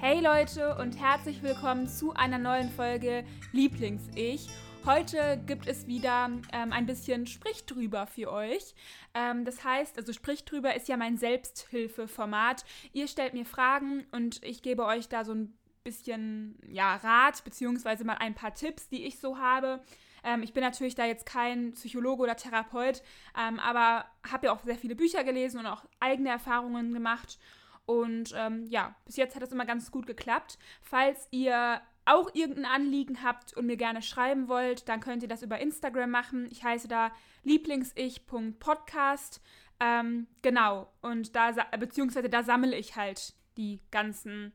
Hey Leute und herzlich willkommen zu einer neuen Folge Lieblings-Ich. Heute gibt es wieder ähm, ein bisschen Sprich drüber für euch. Ähm, das heißt, also Sprich drüber ist ja mein Selbsthilfeformat. Ihr stellt mir Fragen und ich gebe euch da so ein bisschen ja, Rat, beziehungsweise mal ein paar Tipps, die ich so habe. Ähm, ich bin natürlich da jetzt kein Psychologe oder Therapeut, ähm, aber habe ja auch sehr viele Bücher gelesen und auch eigene Erfahrungen gemacht. Und ähm, ja, bis jetzt hat das immer ganz gut geklappt. Falls ihr auch irgendein Anliegen habt und mir gerne schreiben wollt, dann könnt ihr das über Instagram machen. Ich heiße da lieblingsich.podcast. Ähm, genau, und da, beziehungsweise da sammle ich halt die ganzen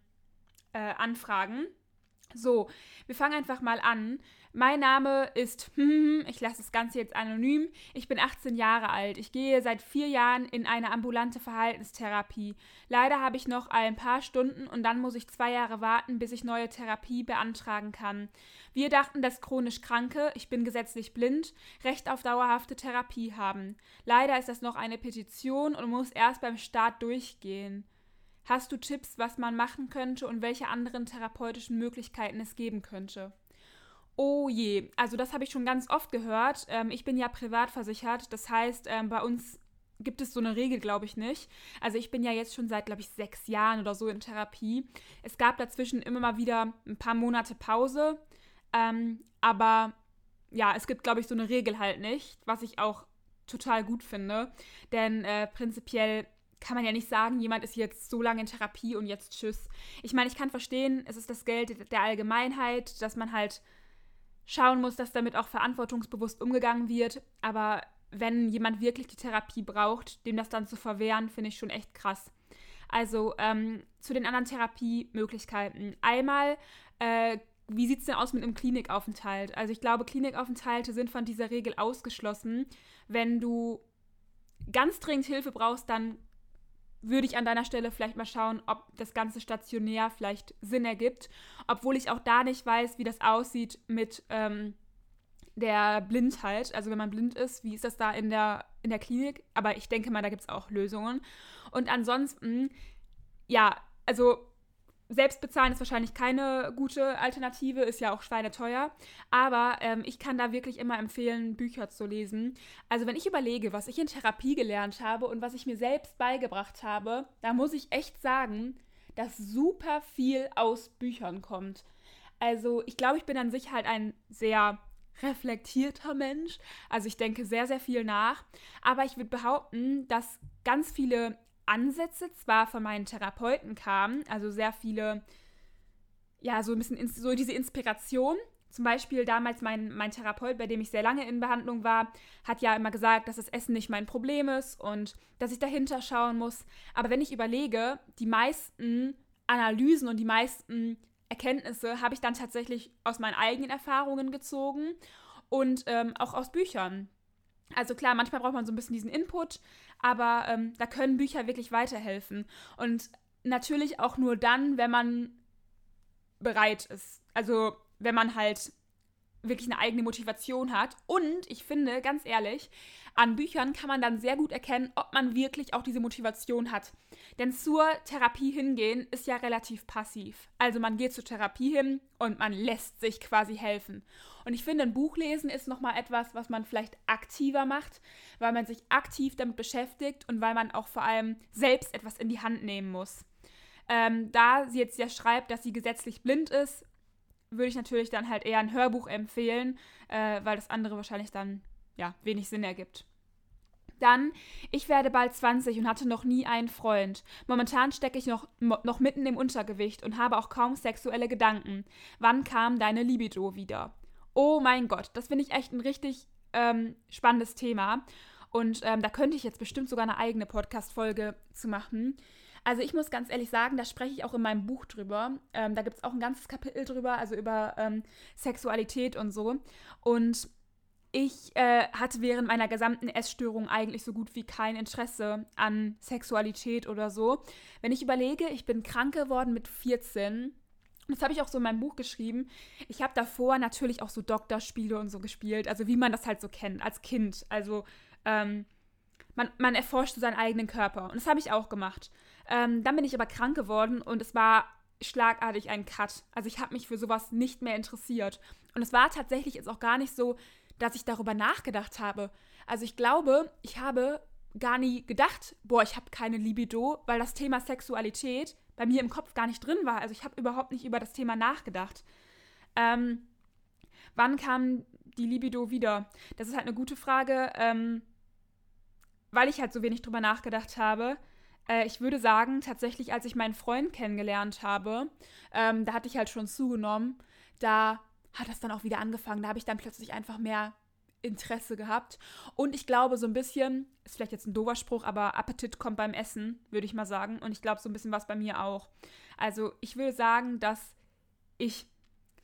äh, Anfragen. So, wir fangen einfach mal an. Mein Name ist, ich lasse das Ganze jetzt anonym. Ich bin 18 Jahre alt. Ich gehe seit vier Jahren in eine ambulante Verhaltenstherapie. Leider habe ich noch ein paar Stunden und dann muss ich zwei Jahre warten, bis ich neue Therapie beantragen kann. Wir dachten, dass chronisch Kranke, ich bin gesetzlich blind, Recht auf dauerhafte Therapie haben. Leider ist das noch eine Petition und muss erst beim Start durchgehen. Hast du Tipps, was man machen könnte und welche anderen therapeutischen Möglichkeiten es geben könnte? Oh je, also das habe ich schon ganz oft gehört. Ähm, ich bin ja privat versichert, das heißt, ähm, bei uns gibt es so eine Regel, glaube ich, nicht. Also ich bin ja jetzt schon seit, glaube ich, sechs Jahren oder so in Therapie. Es gab dazwischen immer mal wieder ein paar Monate Pause, ähm, aber ja, es gibt, glaube ich, so eine Regel halt nicht, was ich auch total gut finde. Denn äh, prinzipiell kann man ja nicht sagen, jemand ist jetzt so lange in Therapie und jetzt tschüss. Ich meine, ich kann verstehen, es ist das Geld der Allgemeinheit, dass man halt schauen muss, dass damit auch verantwortungsbewusst umgegangen wird. Aber wenn jemand wirklich die Therapie braucht, dem das dann zu verwehren, finde ich schon echt krass. Also ähm, zu den anderen Therapiemöglichkeiten. Einmal, äh, wie sieht es denn aus mit einem Klinikaufenthalt? Also ich glaube, Klinikaufenthalte sind von dieser Regel ausgeschlossen. Wenn du ganz dringend Hilfe brauchst, dann würde ich an deiner Stelle vielleicht mal schauen, ob das Ganze stationär vielleicht Sinn ergibt. Obwohl ich auch da nicht weiß, wie das aussieht mit ähm, der Blindheit. Also wenn man blind ist, wie ist das da in der, in der Klinik? Aber ich denke mal, da gibt es auch Lösungen. Und ansonsten, ja, also selbst bezahlen ist wahrscheinlich keine gute Alternative, ist ja auch schweineteuer. Aber ähm, ich kann da wirklich immer empfehlen, Bücher zu lesen. Also wenn ich überlege, was ich in Therapie gelernt habe und was ich mir selbst beigebracht habe, da muss ich echt sagen, dass super viel aus Büchern kommt. Also ich glaube, ich bin an sich halt ein sehr reflektierter Mensch. Also ich denke sehr, sehr viel nach. Aber ich würde behaupten, dass ganz viele Ansätze zwar von meinen Therapeuten kamen, also sehr viele, ja, so ein bisschen so diese Inspiration. Zum Beispiel damals mein, mein Therapeut, bei dem ich sehr lange in Behandlung war, hat ja immer gesagt, dass das Essen nicht mein Problem ist und dass ich dahinter schauen muss. Aber wenn ich überlege, die meisten Analysen und die meisten Erkenntnisse habe ich dann tatsächlich aus meinen eigenen Erfahrungen gezogen und ähm, auch aus Büchern. Also klar, manchmal braucht man so ein bisschen diesen Input, aber ähm, da können Bücher wirklich weiterhelfen. Und natürlich auch nur dann, wenn man bereit ist. Also wenn man halt wirklich eine eigene Motivation hat. Und ich finde, ganz ehrlich, an Büchern kann man dann sehr gut erkennen, ob man wirklich auch diese Motivation hat. Denn zur Therapie hingehen ist ja relativ passiv. Also man geht zur Therapie hin und man lässt sich quasi helfen. Und ich finde, ein Buch lesen ist nochmal etwas, was man vielleicht aktiver macht, weil man sich aktiv damit beschäftigt und weil man auch vor allem selbst etwas in die Hand nehmen muss. Ähm, da sie jetzt ja schreibt, dass sie gesetzlich blind ist, würde ich natürlich dann halt eher ein Hörbuch empfehlen, äh, weil das andere wahrscheinlich dann ja wenig Sinn ergibt. Dann, ich werde bald 20 und hatte noch nie einen Freund. Momentan stecke ich noch, noch mitten im Untergewicht und habe auch kaum sexuelle Gedanken. Wann kam deine Libido wieder? Oh mein Gott, das finde ich echt ein richtig ähm, spannendes Thema. Und ähm, da könnte ich jetzt bestimmt sogar eine eigene Podcast-Folge zu machen. Also ich muss ganz ehrlich sagen, da spreche ich auch in meinem Buch drüber. Ähm, da gibt es auch ein ganzes Kapitel drüber, also über ähm, Sexualität und so. Und ich äh, hatte während meiner gesamten Essstörung eigentlich so gut wie kein Interesse an Sexualität oder so. Wenn ich überlege, ich bin krank geworden mit 14. Das habe ich auch so in meinem Buch geschrieben. Ich habe davor natürlich auch so Doktorspiele und so gespielt, also wie man das halt so kennt als Kind. Also ähm, man, man erforscht so seinen eigenen Körper und das habe ich auch gemacht. Ähm, dann bin ich aber krank geworden und es war schlagartig einen Cut. Also ich habe mich für sowas nicht mehr interessiert. Und es war tatsächlich jetzt auch gar nicht so, dass ich darüber nachgedacht habe. Also ich glaube, ich habe gar nie gedacht, boah, ich habe keine Libido, weil das Thema Sexualität bei mir im Kopf gar nicht drin war. Also ich habe überhaupt nicht über das Thema nachgedacht. Ähm, wann kam die Libido wieder? Das ist halt eine gute Frage, ähm, weil ich halt so wenig drüber nachgedacht habe. Äh, ich würde sagen, tatsächlich, als ich meinen Freund kennengelernt habe, ähm, da hatte ich halt schon zugenommen, da hat das dann auch wieder angefangen. Da habe ich dann plötzlich einfach mehr Interesse gehabt. Und ich glaube, so ein bisschen, ist vielleicht jetzt ein doofer Spruch, aber Appetit kommt beim Essen, würde ich mal sagen. Und ich glaube, so ein bisschen was bei mir auch. Also ich würde sagen, dass ich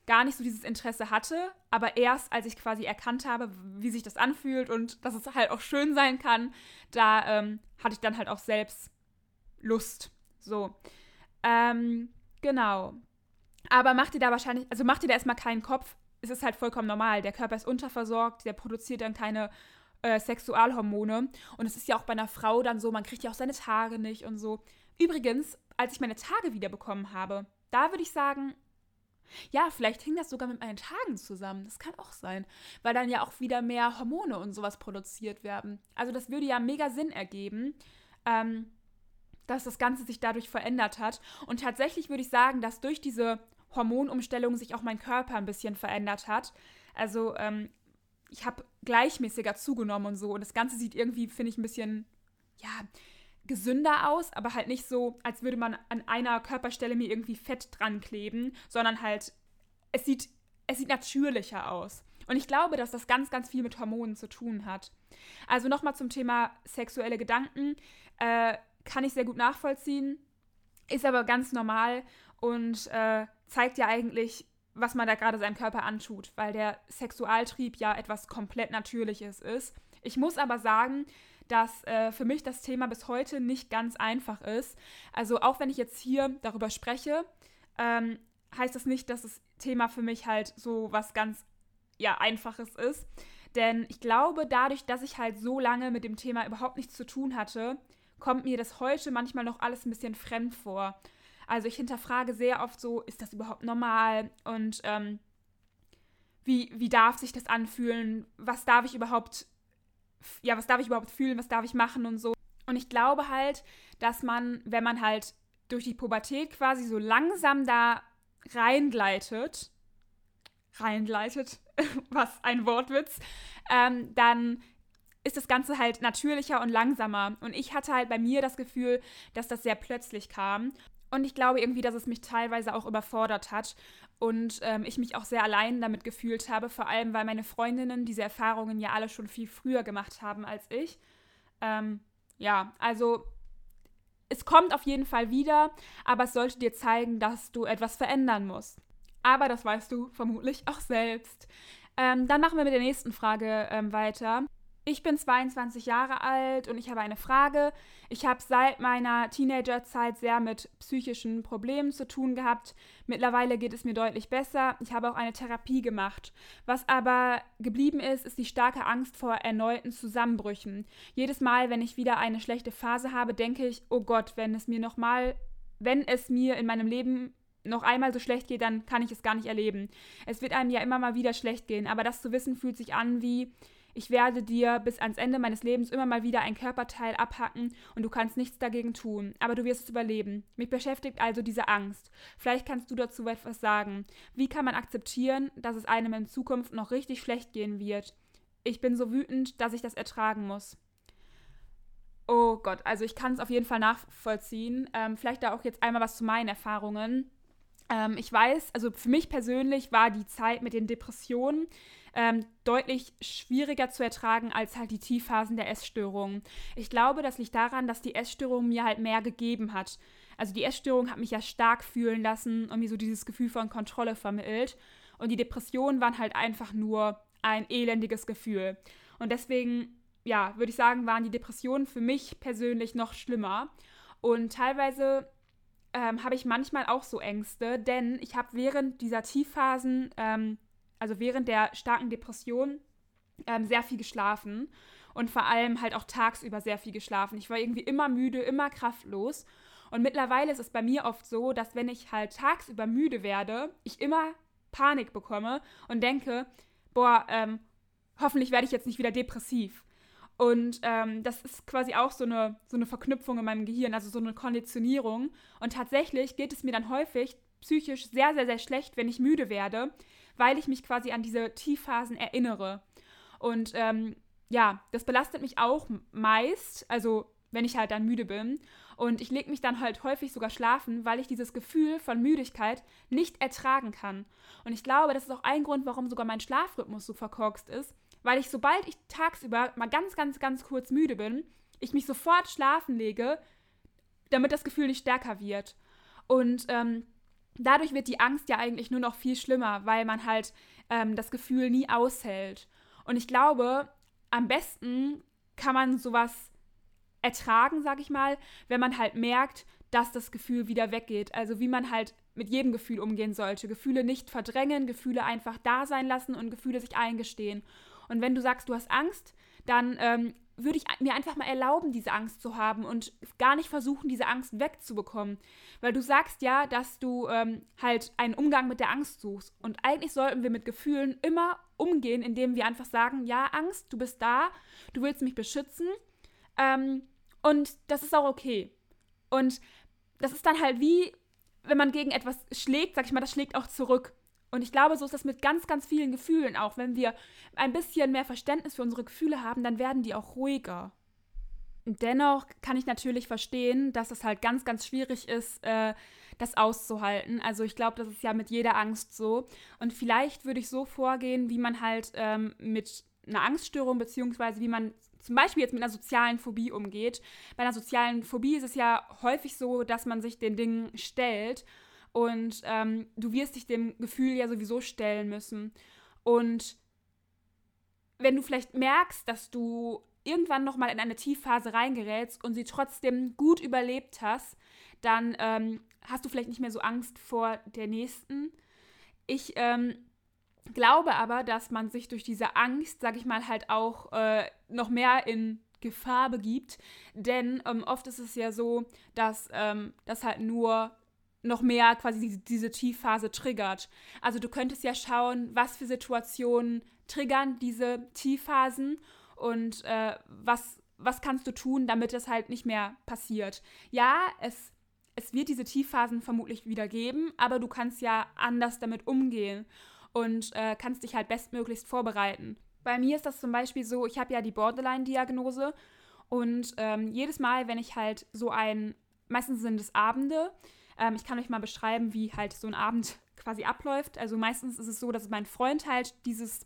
gar nicht so dieses Interesse hatte, aber erst als ich quasi erkannt habe, wie sich das anfühlt und dass es halt auch schön sein kann, da ähm, hatte ich dann halt auch selbst Lust. So. Ähm, genau. Aber macht ihr da wahrscheinlich, also macht ihr da erstmal keinen Kopf. Es ist halt vollkommen normal. Der Körper ist unterversorgt, der produziert dann keine äh, Sexualhormone. Und es ist ja auch bei einer Frau dann so, man kriegt ja auch seine Tage nicht und so. Übrigens, als ich meine Tage wiederbekommen habe, da würde ich sagen, ja, vielleicht hing das sogar mit meinen Tagen zusammen. Das kann auch sein. Weil dann ja auch wieder mehr Hormone und sowas produziert werden. Also das würde ja mega Sinn ergeben. Ähm, dass das Ganze sich dadurch verändert hat. Und tatsächlich würde ich sagen, dass durch diese Hormonumstellung sich auch mein Körper ein bisschen verändert hat. Also ähm, ich habe gleichmäßiger zugenommen und so. Und das Ganze sieht irgendwie, finde ich, ein bisschen, ja, gesünder aus, aber halt nicht so, als würde man an einer Körperstelle mir irgendwie Fett dran kleben, sondern halt, es sieht, es sieht natürlicher aus. Und ich glaube, dass das ganz, ganz viel mit Hormonen zu tun hat. Also nochmal zum Thema sexuelle Gedanken. Äh, kann ich sehr gut nachvollziehen, ist aber ganz normal und äh, zeigt ja eigentlich, was man da gerade seinem Körper antut, weil der Sexualtrieb ja etwas komplett Natürliches ist. Ich muss aber sagen, dass äh, für mich das Thema bis heute nicht ganz einfach ist. Also auch wenn ich jetzt hier darüber spreche, ähm, heißt das nicht, dass das Thema für mich halt so was ganz ja einfaches ist. Denn ich glaube, dadurch, dass ich halt so lange mit dem Thema überhaupt nichts zu tun hatte, kommt mir das heute manchmal noch alles ein bisschen fremd vor. Also ich hinterfrage sehr oft so, ist das überhaupt normal? Und ähm, wie, wie darf sich das anfühlen? Was darf ich überhaupt, ja, was darf ich überhaupt fühlen? Was darf ich machen und so? Und ich glaube halt, dass man, wenn man halt durch die Pubertät quasi so langsam da reingleitet, reingleitet, was ein Wortwitz, ähm, dann ist das Ganze halt natürlicher und langsamer. Und ich hatte halt bei mir das Gefühl, dass das sehr plötzlich kam. Und ich glaube irgendwie, dass es mich teilweise auch überfordert hat und ähm, ich mich auch sehr allein damit gefühlt habe, vor allem weil meine Freundinnen diese Erfahrungen ja alle schon viel früher gemacht haben als ich. Ähm, ja, also es kommt auf jeden Fall wieder, aber es sollte dir zeigen, dass du etwas verändern musst. Aber das weißt du vermutlich auch selbst. Ähm, dann machen wir mit der nächsten Frage ähm, weiter. Ich bin 22 Jahre alt und ich habe eine Frage. Ich habe seit meiner Teenagerzeit sehr mit psychischen Problemen zu tun gehabt. Mittlerweile geht es mir deutlich besser. Ich habe auch eine Therapie gemacht. Was aber geblieben ist, ist die starke Angst vor erneuten Zusammenbrüchen. Jedes Mal, wenn ich wieder eine schlechte Phase habe, denke ich, oh Gott, wenn es mir noch mal, wenn es mir in meinem Leben noch einmal so schlecht geht, dann kann ich es gar nicht erleben. Es wird einem ja immer mal wieder schlecht gehen, aber das zu wissen fühlt sich an wie ich werde dir bis ans Ende meines Lebens immer mal wieder ein Körperteil abhacken und du kannst nichts dagegen tun, aber du wirst es überleben. Mich beschäftigt also diese Angst. Vielleicht kannst du dazu etwas sagen. Wie kann man akzeptieren, dass es einem in Zukunft noch richtig schlecht gehen wird? Ich bin so wütend, dass ich das ertragen muss. Oh Gott, also ich kann es auf jeden Fall nachvollziehen. Ähm, vielleicht da auch jetzt einmal was zu meinen Erfahrungen. Ähm, ich weiß, also für mich persönlich war die Zeit mit den Depressionen ähm, deutlich schwieriger zu ertragen als halt die Tiefphasen der Essstörung. Ich glaube, das liegt daran, dass die Essstörung mir halt mehr gegeben hat. Also die Essstörung hat mich ja stark fühlen lassen und mir so dieses Gefühl von Kontrolle vermittelt. Und die Depressionen waren halt einfach nur ein elendiges Gefühl. Und deswegen, ja, würde ich sagen, waren die Depressionen für mich persönlich noch schlimmer. Und teilweise ähm, habe ich manchmal auch so Ängste, denn ich habe während dieser Tiefphasen ähm, also während der starken Depression, ähm, sehr viel geschlafen und vor allem halt auch tagsüber sehr viel geschlafen. Ich war irgendwie immer müde, immer kraftlos. Und mittlerweile ist es bei mir oft so, dass wenn ich halt tagsüber müde werde, ich immer Panik bekomme und denke, boah, ähm, hoffentlich werde ich jetzt nicht wieder depressiv. Und ähm, das ist quasi auch so eine, so eine Verknüpfung in meinem Gehirn, also so eine Konditionierung. Und tatsächlich geht es mir dann häufig psychisch sehr, sehr, sehr schlecht, wenn ich müde werde, weil ich mich quasi an diese Tiefphasen erinnere. Und ähm, ja, das belastet mich auch meist, also wenn ich halt dann müde bin. Und ich lege mich dann halt häufig sogar schlafen, weil ich dieses Gefühl von Müdigkeit nicht ertragen kann. Und ich glaube, das ist auch ein Grund, warum sogar mein Schlafrhythmus so verkorkst ist, weil ich, sobald ich tagsüber mal ganz, ganz, ganz kurz müde bin, ich mich sofort schlafen lege, damit das Gefühl nicht stärker wird. Und ähm, dadurch wird die Angst ja eigentlich nur noch viel schlimmer, weil man halt ähm, das Gefühl nie aushält. Und ich glaube, am besten kann man sowas ertragen, sag ich mal, wenn man halt merkt, dass das Gefühl wieder weggeht. Also wie man halt mit jedem Gefühl umgehen sollte. Gefühle nicht verdrängen, Gefühle einfach da sein lassen und Gefühle sich eingestehen. Und wenn du sagst, du hast Angst, dann ähm, würde ich mir einfach mal erlauben, diese Angst zu haben und gar nicht versuchen, diese Angst wegzubekommen. Weil du sagst ja, dass du ähm, halt einen Umgang mit der Angst suchst. Und eigentlich sollten wir mit Gefühlen immer umgehen, indem wir einfach sagen, ja, Angst, du bist da, du willst mich beschützen. Ähm, und das ist auch okay. Und das ist dann halt wie, wenn man gegen etwas schlägt, sag ich mal, das schlägt auch zurück. Und ich glaube, so ist das mit ganz, ganz vielen Gefühlen auch. Wenn wir ein bisschen mehr Verständnis für unsere Gefühle haben, dann werden die auch ruhiger. Dennoch kann ich natürlich verstehen, dass es halt ganz, ganz schwierig ist, äh, das auszuhalten. Also ich glaube, das ist ja mit jeder Angst so. Und vielleicht würde ich so vorgehen, wie man halt ähm, mit einer Angststörung, beziehungsweise wie man zum Beispiel jetzt mit einer sozialen Phobie umgeht. Bei einer sozialen Phobie ist es ja häufig so, dass man sich den Dingen stellt und ähm, du wirst dich dem Gefühl ja sowieso stellen müssen. Und wenn du vielleicht merkst, dass du irgendwann nochmal in eine Tiefphase reingerätst und sie trotzdem gut überlebt hast, dann ähm, hast du vielleicht nicht mehr so Angst vor der nächsten. Ich ähm, glaube aber, dass man sich durch diese Angst, sag ich mal, halt auch äh, noch mehr in Gefahr begibt. Denn ähm, oft ist es ja so, dass ähm, das halt nur noch mehr quasi diese, diese Tiefphase triggert. Also du könntest ja schauen, was für Situationen triggern diese Tiefphasen und äh, was, was kannst du tun, damit das halt nicht mehr passiert. Ja, es, es wird diese Tiefphasen vermutlich wieder geben, aber du kannst ja anders damit umgehen und äh, kannst dich halt bestmöglichst vorbereiten. Bei mir ist das zum Beispiel so, ich habe ja die Borderline-Diagnose und ähm, jedes Mal, wenn ich halt so ein, meistens sind es Abende, ähm, ich kann euch mal beschreiben, wie halt so ein Abend quasi abläuft. Also meistens ist es so, dass mein Freund halt dieses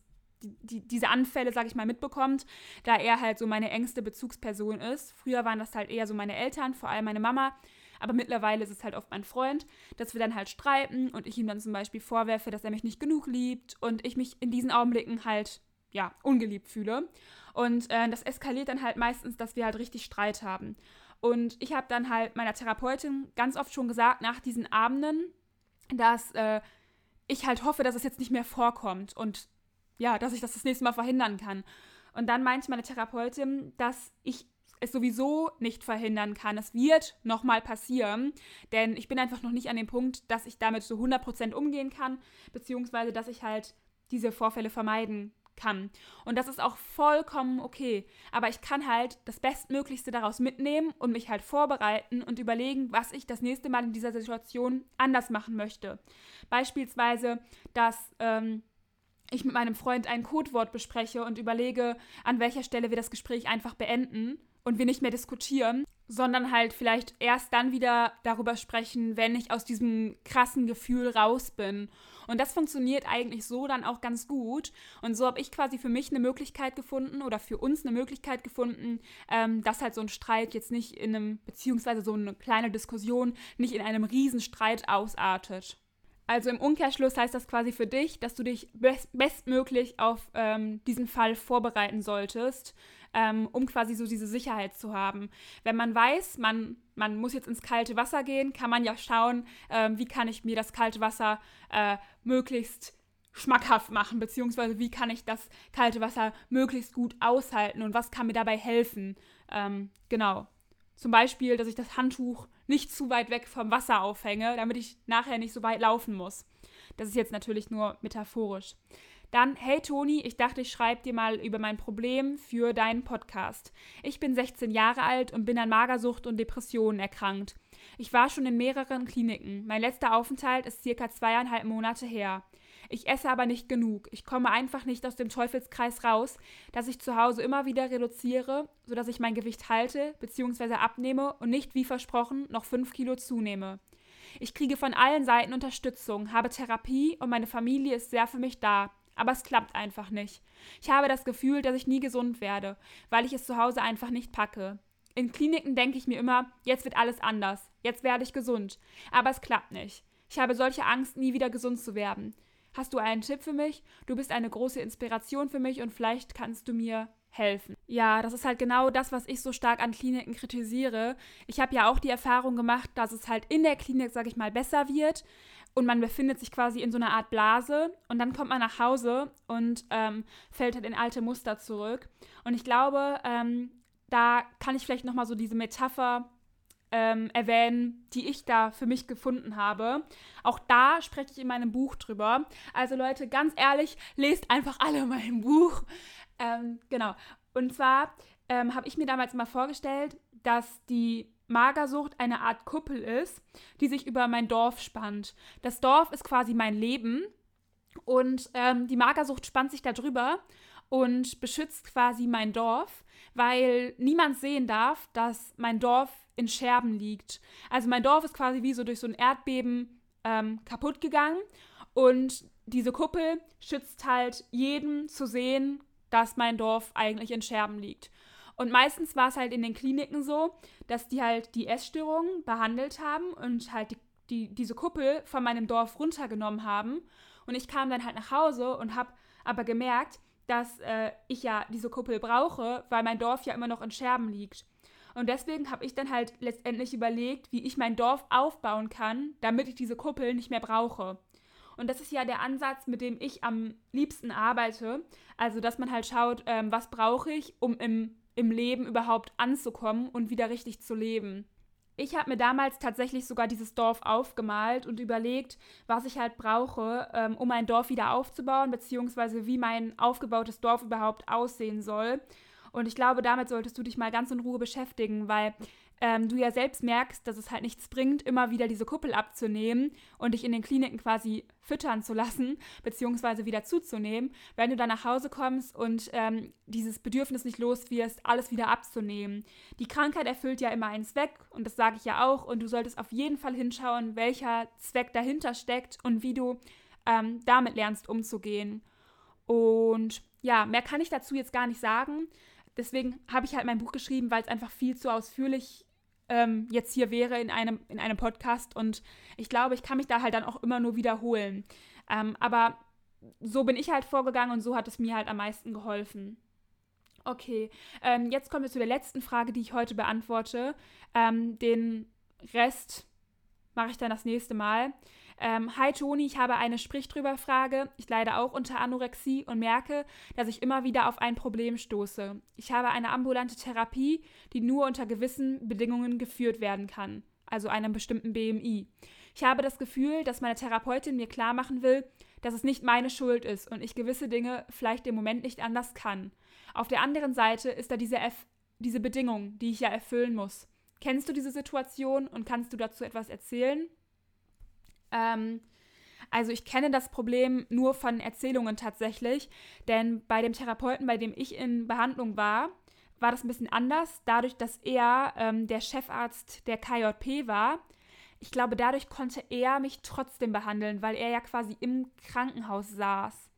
die, diese Anfälle, sag ich mal, mitbekommt, da er halt so meine engste Bezugsperson ist. Früher waren das halt eher so meine Eltern, vor allem meine Mama. Aber mittlerweile ist es halt oft mein Freund, dass wir dann halt streiten und ich ihm dann zum Beispiel vorwerfe, dass er mich nicht genug liebt und ich mich in diesen Augenblicken halt, ja, ungeliebt fühle. Und äh, das eskaliert dann halt meistens, dass wir halt richtig Streit haben. Und ich habe dann halt meiner Therapeutin ganz oft schon gesagt, nach diesen Abenden, dass äh, ich halt hoffe, dass es jetzt nicht mehr vorkommt und ja, dass ich das das nächste Mal verhindern kann. Und dann meinte meine Therapeutin, dass ich es sowieso nicht verhindern kann. Es wird nochmal passieren, denn ich bin einfach noch nicht an dem Punkt, dass ich damit so 100% umgehen kann, beziehungsweise dass ich halt diese Vorfälle vermeiden kann. Und das ist auch vollkommen okay. Aber ich kann halt das Bestmöglichste daraus mitnehmen und mich halt vorbereiten und überlegen, was ich das nächste Mal in dieser Situation anders machen möchte. Beispielsweise, dass ähm, ich mit meinem Freund ein Codewort bespreche und überlege, an welcher Stelle wir das Gespräch einfach beenden und wir nicht mehr diskutieren, sondern halt vielleicht erst dann wieder darüber sprechen, wenn ich aus diesem krassen Gefühl raus bin. Und das funktioniert eigentlich so dann auch ganz gut. Und so habe ich quasi für mich eine Möglichkeit gefunden oder für uns eine Möglichkeit gefunden, ähm, dass halt so ein Streit jetzt nicht in einem, beziehungsweise so eine kleine Diskussion nicht in einem Riesenstreit ausartet. Also im Umkehrschluss heißt das quasi für dich, dass du dich best bestmöglich auf ähm, diesen Fall vorbereiten solltest, ähm, um quasi so diese Sicherheit zu haben. Wenn man weiß, man, man muss jetzt ins kalte Wasser gehen, kann man ja schauen, ähm, wie kann ich mir das kalte Wasser äh, möglichst schmackhaft machen, beziehungsweise wie kann ich das kalte Wasser möglichst gut aushalten und was kann mir dabei helfen. Ähm, genau. Zum Beispiel, dass ich das Handtuch nicht zu weit weg vom Wasser aufhänge, damit ich nachher nicht so weit laufen muss. Das ist jetzt natürlich nur metaphorisch. Dann, hey Toni, ich dachte, ich schreibe dir mal über mein Problem für deinen Podcast. Ich bin 16 Jahre alt und bin an Magersucht und Depressionen erkrankt. Ich war schon in mehreren Kliniken. Mein letzter Aufenthalt ist circa zweieinhalb Monate her. Ich esse aber nicht genug. Ich komme einfach nicht aus dem Teufelskreis raus, dass ich zu Hause immer wieder reduziere, sodass ich mein Gewicht halte bzw. abnehme und nicht wie versprochen noch 5 Kilo zunehme. Ich kriege von allen Seiten Unterstützung, habe Therapie und meine Familie ist sehr für mich da. Aber es klappt einfach nicht. Ich habe das Gefühl, dass ich nie gesund werde, weil ich es zu Hause einfach nicht packe. In Kliniken denke ich mir immer, jetzt wird alles anders, jetzt werde ich gesund. Aber es klappt nicht. Ich habe solche Angst, nie wieder gesund zu werden. Hast du einen Tipp für mich? Du bist eine große Inspiration für mich und vielleicht kannst du mir helfen. Ja, das ist halt genau das, was ich so stark an Kliniken kritisiere. Ich habe ja auch die Erfahrung gemacht, dass es halt in der Klinik, sage ich mal, besser wird und man befindet sich quasi in so einer Art Blase und dann kommt man nach Hause und ähm, fällt halt in alte Muster zurück. Und ich glaube, ähm, da kann ich vielleicht nochmal so diese Metapher ähm, erwähnen, die ich da für mich gefunden habe. Auch da spreche ich in meinem Buch drüber. Also Leute, ganz ehrlich, lest einfach alle mein Buch. Ähm, genau. Und zwar ähm, habe ich mir damals mal vorgestellt, dass die Magersucht eine Art Kuppel ist, die sich über mein Dorf spannt. Das Dorf ist quasi mein Leben und ähm, die Magersucht spannt sich darüber und beschützt quasi mein Dorf, weil niemand sehen darf, dass mein Dorf in Scherben liegt. Also mein Dorf ist quasi wie so durch so ein Erdbeben ähm, kaputt gegangen und diese Kuppel schützt halt jeden zu sehen, dass mein Dorf eigentlich in Scherben liegt. Und meistens war es halt in den Kliniken so, dass die halt die Essstörungen behandelt haben und halt die, die, diese Kuppel von meinem Dorf runtergenommen haben. Und ich kam dann halt nach Hause und habe aber gemerkt, dass äh, ich ja diese Kuppel brauche, weil mein Dorf ja immer noch in Scherben liegt. Und deswegen habe ich dann halt letztendlich überlegt, wie ich mein Dorf aufbauen kann, damit ich diese Kuppel nicht mehr brauche. Und das ist ja der Ansatz, mit dem ich am liebsten arbeite. Also, dass man halt schaut, ähm, was brauche ich, um im im Leben überhaupt anzukommen und wieder richtig zu leben. Ich habe mir damals tatsächlich sogar dieses Dorf aufgemalt und überlegt, was ich halt brauche, ähm, um ein Dorf wieder aufzubauen, beziehungsweise wie mein aufgebautes Dorf überhaupt aussehen soll. Und ich glaube, damit solltest du dich mal ganz in Ruhe beschäftigen, weil ähm, du ja selbst merkst, dass es halt nichts bringt, immer wieder diese Kuppel abzunehmen und dich in den Kliniken quasi füttern zu lassen, beziehungsweise wieder zuzunehmen, wenn du dann nach Hause kommst und ähm, dieses Bedürfnis nicht los wirst, alles wieder abzunehmen. Die Krankheit erfüllt ja immer einen Zweck und das sage ich ja auch und du solltest auf jeden Fall hinschauen, welcher Zweck dahinter steckt und wie du ähm, damit lernst umzugehen. Und ja, mehr kann ich dazu jetzt gar nicht sagen. Deswegen habe ich halt mein Buch geschrieben, weil es einfach viel zu ausführlich ähm, jetzt hier wäre in einem, in einem Podcast. Und ich glaube, ich kann mich da halt dann auch immer nur wiederholen. Ähm, aber so bin ich halt vorgegangen und so hat es mir halt am meisten geholfen. Okay, ähm, jetzt kommen wir zu der letzten Frage, die ich heute beantworte. Ähm, den Rest mache ich dann das nächste Mal. Ähm, Hi Toni, ich habe eine Sprich. Ich leide auch unter Anorexie und merke, dass ich immer wieder auf ein Problem stoße. Ich habe eine ambulante Therapie, die nur unter gewissen Bedingungen geführt werden kann, also einem bestimmten BMI. Ich habe das Gefühl, dass meine Therapeutin mir klar machen will, dass es nicht meine Schuld ist und ich gewisse Dinge vielleicht im Moment nicht anders kann. Auf der anderen Seite ist da diese, F diese Bedingung, die ich ja erfüllen muss. Kennst du diese Situation und kannst du dazu etwas erzählen? Ähm, also ich kenne das Problem nur von Erzählungen tatsächlich, denn bei dem Therapeuten, bei dem ich in Behandlung war, war das ein bisschen anders, dadurch, dass er ähm, der Chefarzt der KJP war. Ich glaube, dadurch konnte er mich trotzdem behandeln, weil er ja quasi im Krankenhaus saß.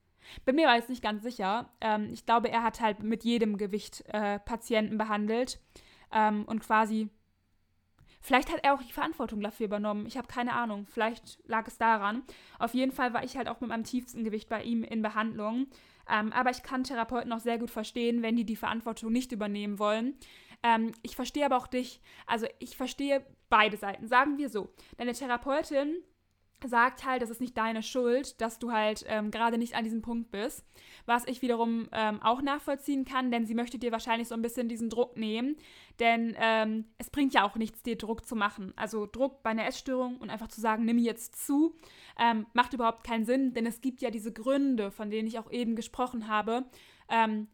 Bin mir aber jetzt nicht ganz sicher. Ähm, ich glaube, er hat halt mit jedem Gewicht äh, Patienten behandelt ähm, und quasi Vielleicht hat er auch die Verantwortung dafür übernommen. Ich habe keine Ahnung. Vielleicht lag es daran. Auf jeden Fall war ich halt auch mit meinem tiefsten Gewicht bei ihm in Behandlung. Ähm, aber ich kann Therapeuten auch sehr gut verstehen, wenn die die Verantwortung nicht übernehmen wollen. Ähm, ich verstehe aber auch dich. Also ich verstehe beide Seiten. Sagen wir so. Deine Therapeutin sagt halt, das ist nicht deine Schuld, dass du halt ähm, gerade nicht an diesem Punkt bist. Was ich wiederum ähm, auch nachvollziehen kann, denn sie möchte dir wahrscheinlich so ein bisschen diesen Druck nehmen. Denn ähm, es bringt ja auch nichts, dir Druck zu machen. Also Druck bei einer Essstörung und einfach zu sagen, nimm jetzt zu, ähm, macht überhaupt keinen Sinn, denn es gibt ja diese Gründe, von denen ich auch eben gesprochen habe, ähm,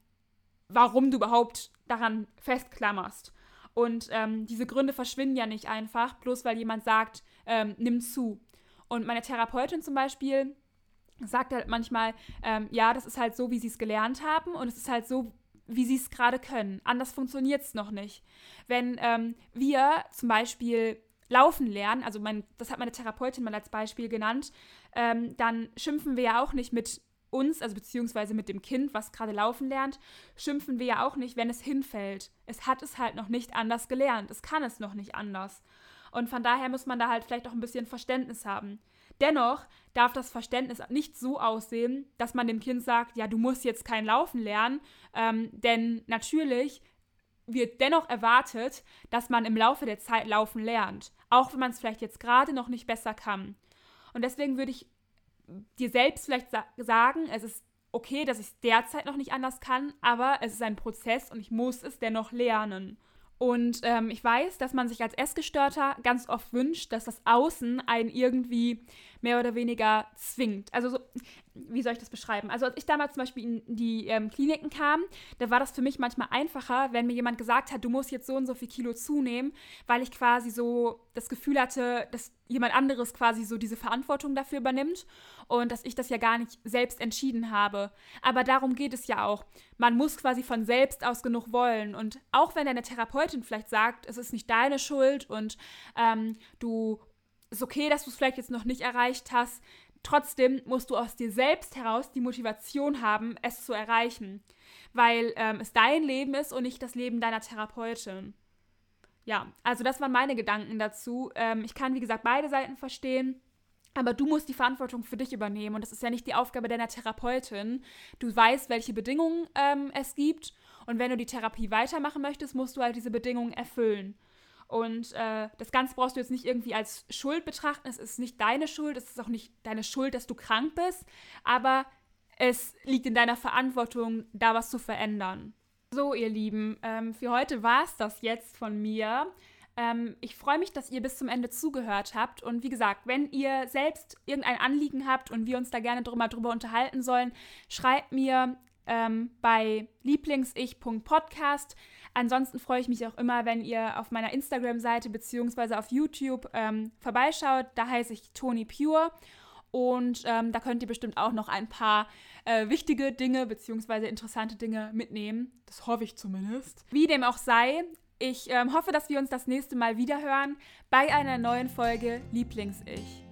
warum du überhaupt daran festklammerst. Und ähm, diese Gründe verschwinden ja nicht einfach, bloß weil jemand sagt, nimm zu. Und meine Therapeutin zum Beispiel sagt halt manchmal, ähm, ja, das ist halt so, wie sie es gelernt haben und es ist halt so, wie sie es gerade können. Anders funktioniert es noch nicht. Wenn ähm, wir zum Beispiel laufen lernen, also mein, das hat meine Therapeutin mal als Beispiel genannt, ähm, dann schimpfen wir ja auch nicht mit uns, also beziehungsweise mit dem Kind, was gerade laufen lernt, schimpfen wir ja auch nicht, wenn es hinfällt. Es hat es halt noch nicht anders gelernt. Es kann es noch nicht anders. Und von daher muss man da halt vielleicht auch ein bisschen Verständnis haben. Dennoch darf das Verständnis nicht so aussehen, dass man dem Kind sagt, ja, du musst jetzt kein Laufen lernen, ähm, denn natürlich wird dennoch erwartet, dass man im Laufe der Zeit laufen lernt, auch wenn man es vielleicht jetzt gerade noch nicht besser kann. Und deswegen würde ich dir selbst vielleicht sa sagen, es ist okay, dass ich es derzeit noch nicht anders kann, aber es ist ein Prozess und ich muss es dennoch lernen. Und ähm, ich weiß, dass man sich als Essgestörter ganz oft wünscht, dass das Außen einen irgendwie mehr oder weniger zwingt. Also so, wie soll ich das beschreiben? Also als ich damals zum Beispiel in die ähm, Kliniken kam, da war das für mich manchmal einfacher, wenn mir jemand gesagt hat, du musst jetzt so und so viel Kilo zunehmen, weil ich quasi so das Gefühl hatte, dass jemand anderes quasi so diese Verantwortung dafür übernimmt und dass ich das ja gar nicht selbst entschieden habe. Aber darum geht es ja auch. Man muss quasi von selbst aus genug wollen. Und auch wenn deine Therapeutin vielleicht sagt, es ist nicht deine Schuld und ähm, du ist okay, dass du es vielleicht jetzt noch nicht erreicht hast. Trotzdem musst du aus dir selbst heraus die Motivation haben, es zu erreichen, weil ähm, es dein Leben ist und nicht das Leben deiner Therapeutin. Ja, also das waren meine Gedanken dazu. Ähm, ich kann, wie gesagt, beide Seiten verstehen. Aber du musst die Verantwortung für dich übernehmen und das ist ja nicht die Aufgabe deiner Therapeutin. Du weißt, welche Bedingungen ähm, es gibt und wenn du die Therapie weitermachen möchtest, musst du halt diese Bedingungen erfüllen. Und äh, das Ganze brauchst du jetzt nicht irgendwie als Schuld betrachten. Es ist nicht deine Schuld, es ist auch nicht deine Schuld, dass du krank bist, aber es liegt in deiner Verantwortung, da was zu verändern. So, ihr Lieben, ähm, für heute war es das jetzt von mir. Ähm, ich freue mich, dass ihr bis zum Ende zugehört habt. Und wie gesagt, wenn ihr selbst irgendein Anliegen habt und wir uns da gerne drüber, drüber unterhalten sollen, schreibt mir ähm, bei lieblingsich.podcast. Ansonsten freue ich mich auch immer, wenn ihr auf meiner Instagram-Seite bzw. auf YouTube ähm, vorbeischaut. Da heiße ich Toni Pure. Und ähm, da könnt ihr bestimmt auch noch ein paar äh, wichtige Dinge bzw. interessante Dinge mitnehmen. Das hoffe ich zumindest. Wie dem auch sei, ich ähm, hoffe, dass wir uns das nächste Mal wieder hören bei einer neuen Folge Lieblings-Ich.